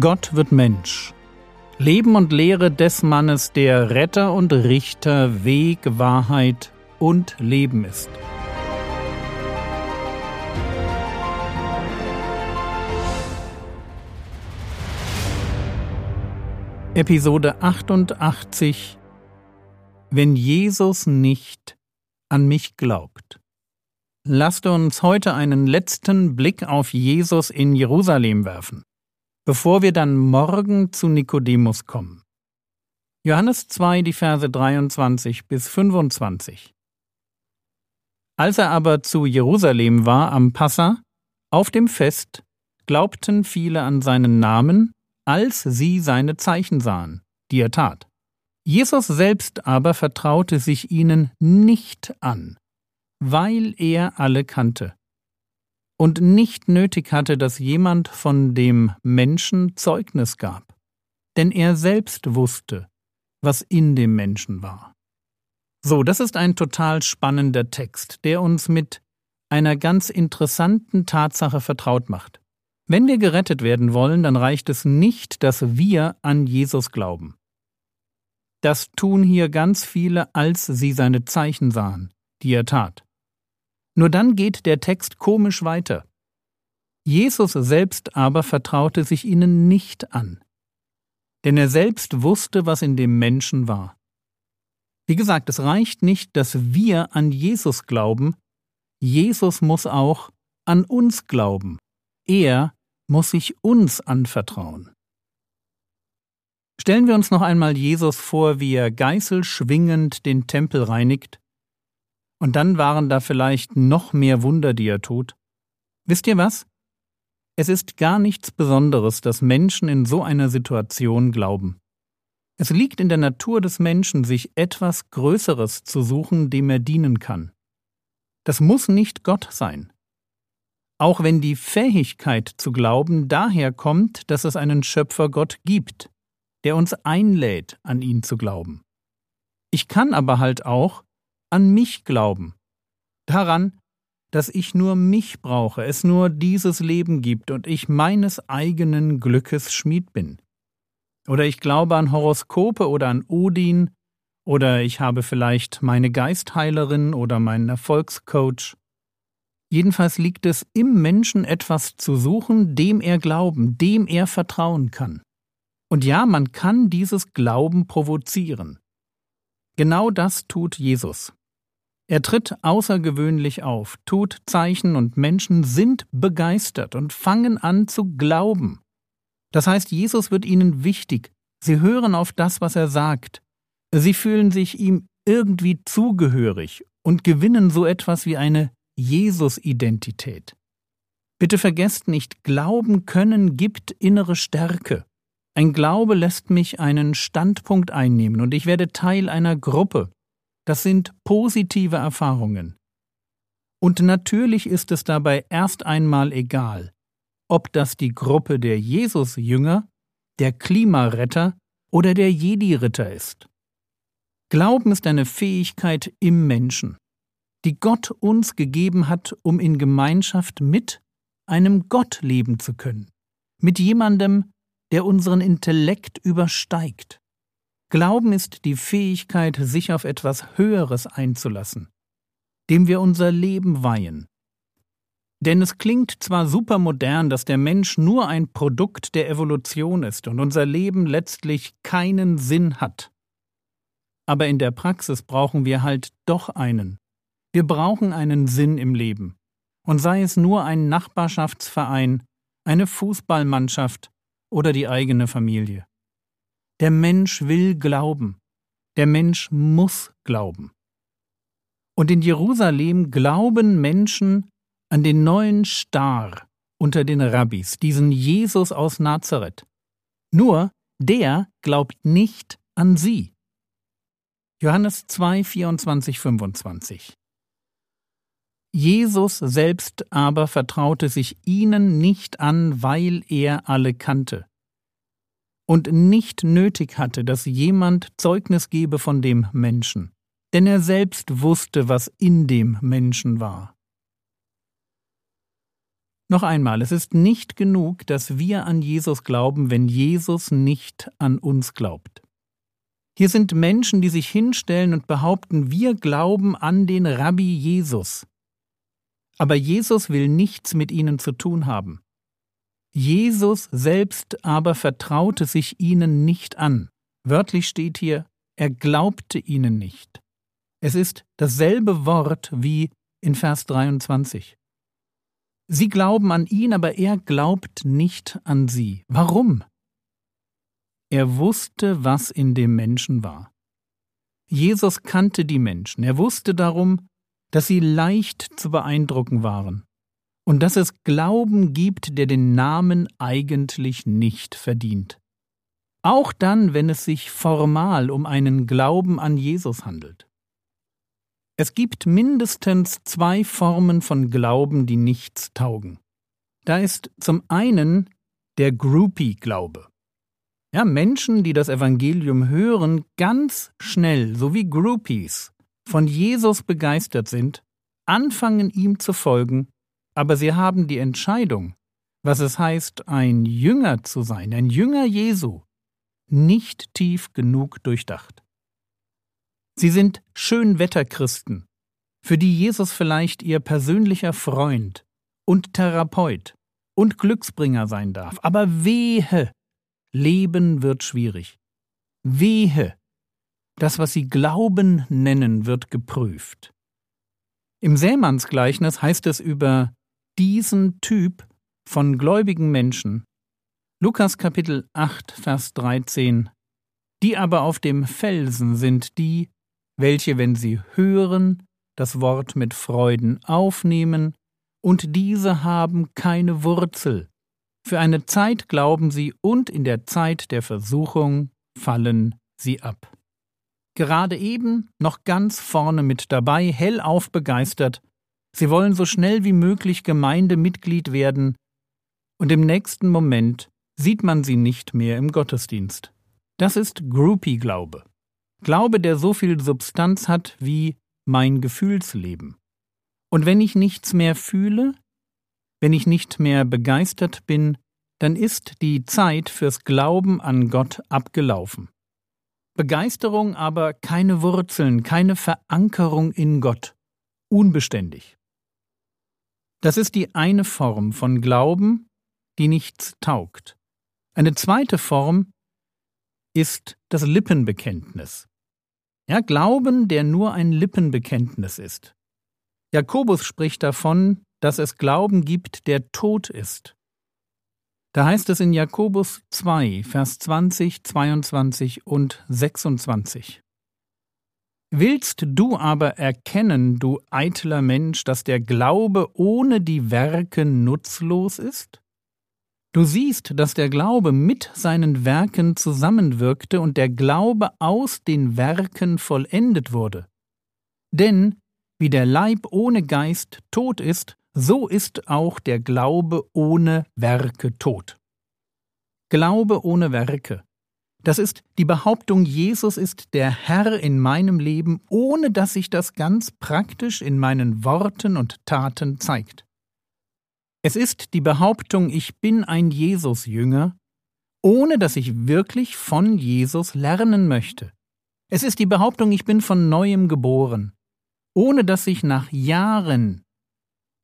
Gott wird Mensch. Leben und Lehre des Mannes, der Retter und Richter, Weg, Wahrheit und Leben ist. Episode 88 Wenn Jesus nicht an mich glaubt. Lasst uns heute einen letzten Blick auf Jesus in Jerusalem werfen bevor wir dann morgen zu Nikodemus kommen. Johannes 2, die Verse 23 bis 25. Als er aber zu Jerusalem war am Passa, auf dem Fest, glaubten viele an seinen Namen, als sie seine Zeichen sahen, die er tat. Jesus selbst aber vertraute sich ihnen nicht an, weil er alle kannte und nicht nötig hatte, dass jemand von dem Menschen Zeugnis gab, denn er selbst wusste, was in dem Menschen war. So, das ist ein total spannender Text, der uns mit einer ganz interessanten Tatsache vertraut macht. Wenn wir gerettet werden wollen, dann reicht es nicht, dass wir an Jesus glauben. Das tun hier ganz viele, als sie seine Zeichen sahen, die er tat. Nur dann geht der Text komisch weiter. Jesus selbst aber vertraute sich ihnen nicht an, denn er selbst wusste, was in dem Menschen war. Wie gesagt, es reicht nicht, dass wir an Jesus glauben, Jesus muss auch an uns glauben. Er muss sich uns anvertrauen. Stellen wir uns noch einmal Jesus vor, wie er geißelschwingend den Tempel reinigt und dann waren da vielleicht noch mehr Wunder, die er tut. Wisst ihr was? Es ist gar nichts Besonderes, dass Menschen in so einer Situation glauben. Es liegt in der Natur des Menschen, sich etwas Größeres zu suchen, dem er dienen kann. Das muss nicht Gott sein. Auch wenn die Fähigkeit zu glauben daher kommt, dass es einen Schöpfer Gott gibt, der uns einlädt, an ihn zu glauben. Ich kann aber halt auch an mich glauben, daran, dass ich nur mich brauche, es nur dieses Leben gibt und ich meines eigenen Glückes Schmied bin. Oder ich glaube an Horoskope oder an Odin, oder ich habe vielleicht meine Geistheilerin oder meinen Erfolgscoach. Jedenfalls liegt es im Menschen etwas zu suchen, dem er glauben, dem er vertrauen kann. Und ja, man kann dieses Glauben provozieren. Genau das tut Jesus. Er tritt außergewöhnlich auf, tut Zeichen und Menschen sind begeistert und fangen an zu glauben. Das heißt, Jesus wird ihnen wichtig, sie hören auf das, was er sagt, sie fühlen sich ihm irgendwie zugehörig und gewinnen so etwas wie eine Jesus-Identität. Bitte vergesst nicht, Glauben können gibt innere Stärke. Ein Glaube lässt mich einen Standpunkt einnehmen und ich werde Teil einer Gruppe, das sind positive Erfahrungen. Und natürlich ist es dabei erst einmal egal, ob das die Gruppe der Jesus-Jünger, der Klimaretter oder der Jedi-Ritter ist. Glauben ist eine Fähigkeit im Menschen, die Gott uns gegeben hat, um in Gemeinschaft mit einem Gott leben zu können, mit jemandem, der unseren Intellekt übersteigt. Glauben ist die Fähigkeit, sich auf etwas Höheres einzulassen, dem wir unser Leben weihen. Denn es klingt zwar supermodern, dass der Mensch nur ein Produkt der Evolution ist und unser Leben letztlich keinen Sinn hat. Aber in der Praxis brauchen wir halt doch einen. Wir brauchen einen Sinn im Leben. Und sei es nur ein Nachbarschaftsverein, eine Fußballmannschaft oder die eigene Familie. Der Mensch will glauben. Der Mensch muss glauben. Und in Jerusalem glauben Menschen an den neuen Star unter den Rabbis, diesen Jesus aus Nazareth. Nur der glaubt nicht an sie. Johannes 2, 24, 25. Jesus selbst aber vertraute sich ihnen nicht an, weil er alle kannte und nicht nötig hatte, dass jemand Zeugnis gebe von dem Menschen, denn er selbst wusste, was in dem Menschen war. Noch einmal, es ist nicht genug, dass wir an Jesus glauben, wenn Jesus nicht an uns glaubt. Hier sind Menschen, die sich hinstellen und behaupten, wir glauben an den Rabbi Jesus. Aber Jesus will nichts mit ihnen zu tun haben. Jesus selbst aber vertraute sich ihnen nicht an. Wörtlich steht hier, er glaubte ihnen nicht. Es ist dasselbe Wort wie in Vers 23. Sie glauben an ihn, aber er glaubt nicht an sie. Warum? Er wusste, was in dem Menschen war. Jesus kannte die Menschen. Er wusste darum, dass sie leicht zu beeindrucken waren und dass es Glauben gibt, der den Namen eigentlich nicht verdient. Auch dann, wenn es sich formal um einen Glauben an Jesus handelt. Es gibt mindestens zwei Formen von Glauben, die nichts taugen. Da ist zum einen der Groupie-Glaube. Ja, Menschen, die das Evangelium hören, ganz schnell, so wie Groupies, von Jesus begeistert sind, anfangen ihm zu folgen, aber sie haben die Entscheidung, was es heißt, ein Jünger zu sein, ein Jünger Jesu, nicht tief genug durchdacht. Sie sind Schönwetterchristen, für die Jesus vielleicht ihr persönlicher Freund und Therapeut und Glücksbringer sein darf. Aber wehe, Leben wird schwierig. Wehe, das, was sie Glauben nennen, wird geprüft. Im Sämannsgleichnis heißt es über diesen Typ von gläubigen Menschen, Lukas Kapitel 8, Vers 13, die aber auf dem Felsen sind die, welche, wenn sie hören, das Wort mit Freuden aufnehmen, und diese haben keine Wurzel, für eine Zeit glauben sie und in der Zeit der Versuchung fallen sie ab. Gerade eben noch ganz vorne mit dabei, hellauf begeistert, sie wollen so schnell wie möglich Gemeindemitglied werden, und im nächsten Moment sieht man sie nicht mehr im Gottesdienst. Das ist Groupie-Glaube. Glaube, der so viel Substanz hat wie mein Gefühlsleben. Und wenn ich nichts mehr fühle, wenn ich nicht mehr begeistert bin, dann ist die Zeit fürs Glauben an Gott abgelaufen. Begeisterung aber keine Wurzeln, keine Verankerung in Gott, unbeständig. Das ist die eine Form von Glauben, die nichts taugt. Eine zweite Form ist das Lippenbekenntnis. Ja, Glauben, der nur ein Lippenbekenntnis ist. Jakobus spricht davon, dass es Glauben gibt, der tot ist. Da heißt es in Jakobus 2, Vers 20, 22 und 26. Willst du aber erkennen, du eitler Mensch, dass der Glaube ohne die Werke nutzlos ist? Du siehst, dass der Glaube mit seinen Werken zusammenwirkte und der Glaube aus den Werken vollendet wurde. Denn wie der Leib ohne Geist tot ist, so ist auch der Glaube ohne Werke tot. Glaube ohne Werke. Das ist die Behauptung, Jesus ist der Herr in meinem Leben, ohne dass sich das ganz praktisch in meinen Worten und Taten zeigt. Es ist die Behauptung, ich bin ein Jesus-Jünger, ohne dass ich wirklich von Jesus lernen möchte. Es ist die Behauptung, ich bin von neuem geboren, ohne dass ich nach Jahren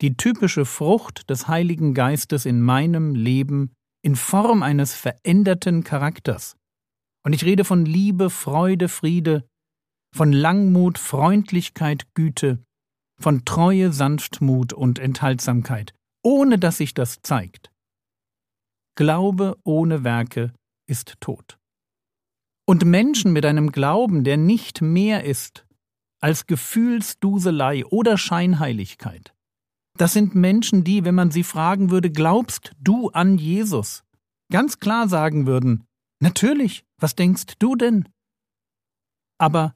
die typische Frucht des Heiligen Geistes in meinem Leben in Form eines veränderten Charakters. Und ich rede von Liebe, Freude, Friede, von Langmut, Freundlichkeit, Güte, von Treue, Sanftmut und Enthaltsamkeit, ohne dass sich das zeigt. Glaube ohne Werke ist tot. Und Menschen mit einem Glauben, der nicht mehr ist als Gefühlsduselei oder Scheinheiligkeit, das sind Menschen, die, wenn man sie fragen würde, glaubst du an Jesus? Ganz klar sagen würden, natürlich, was denkst du denn? Aber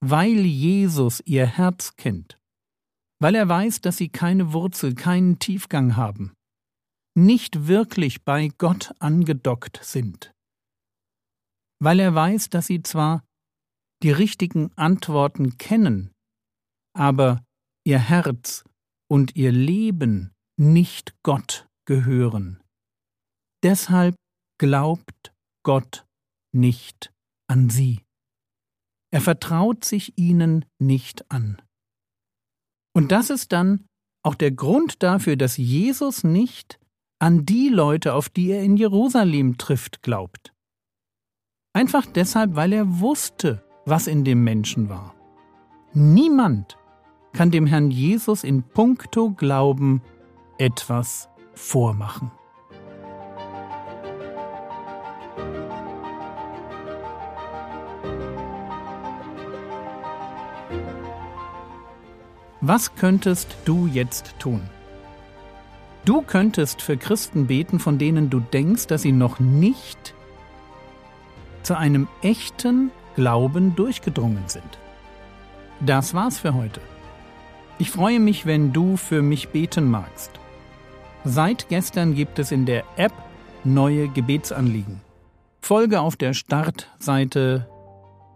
weil Jesus ihr Herz kennt, weil er weiß, dass sie keine Wurzel, keinen Tiefgang haben, nicht wirklich bei Gott angedockt sind, weil er weiß, dass sie zwar die richtigen Antworten kennen, aber ihr Herz und ihr Leben nicht Gott gehören. Deshalb glaubt Gott nicht an sie. Er vertraut sich ihnen nicht an. Und das ist dann auch der Grund dafür, dass Jesus nicht an die Leute, auf die er in Jerusalem trifft, glaubt. Einfach deshalb, weil er wusste, was in dem Menschen war. Niemand kann dem Herrn Jesus in puncto Glauben etwas vormachen. Was könntest du jetzt tun? Du könntest für Christen beten, von denen du denkst, dass sie noch nicht zu einem echten Glauben durchgedrungen sind. Das war's für heute. Ich freue mich, wenn du für mich beten magst. Seit gestern gibt es in der App neue Gebetsanliegen. Folge auf der Startseite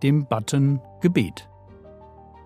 dem Button Gebet.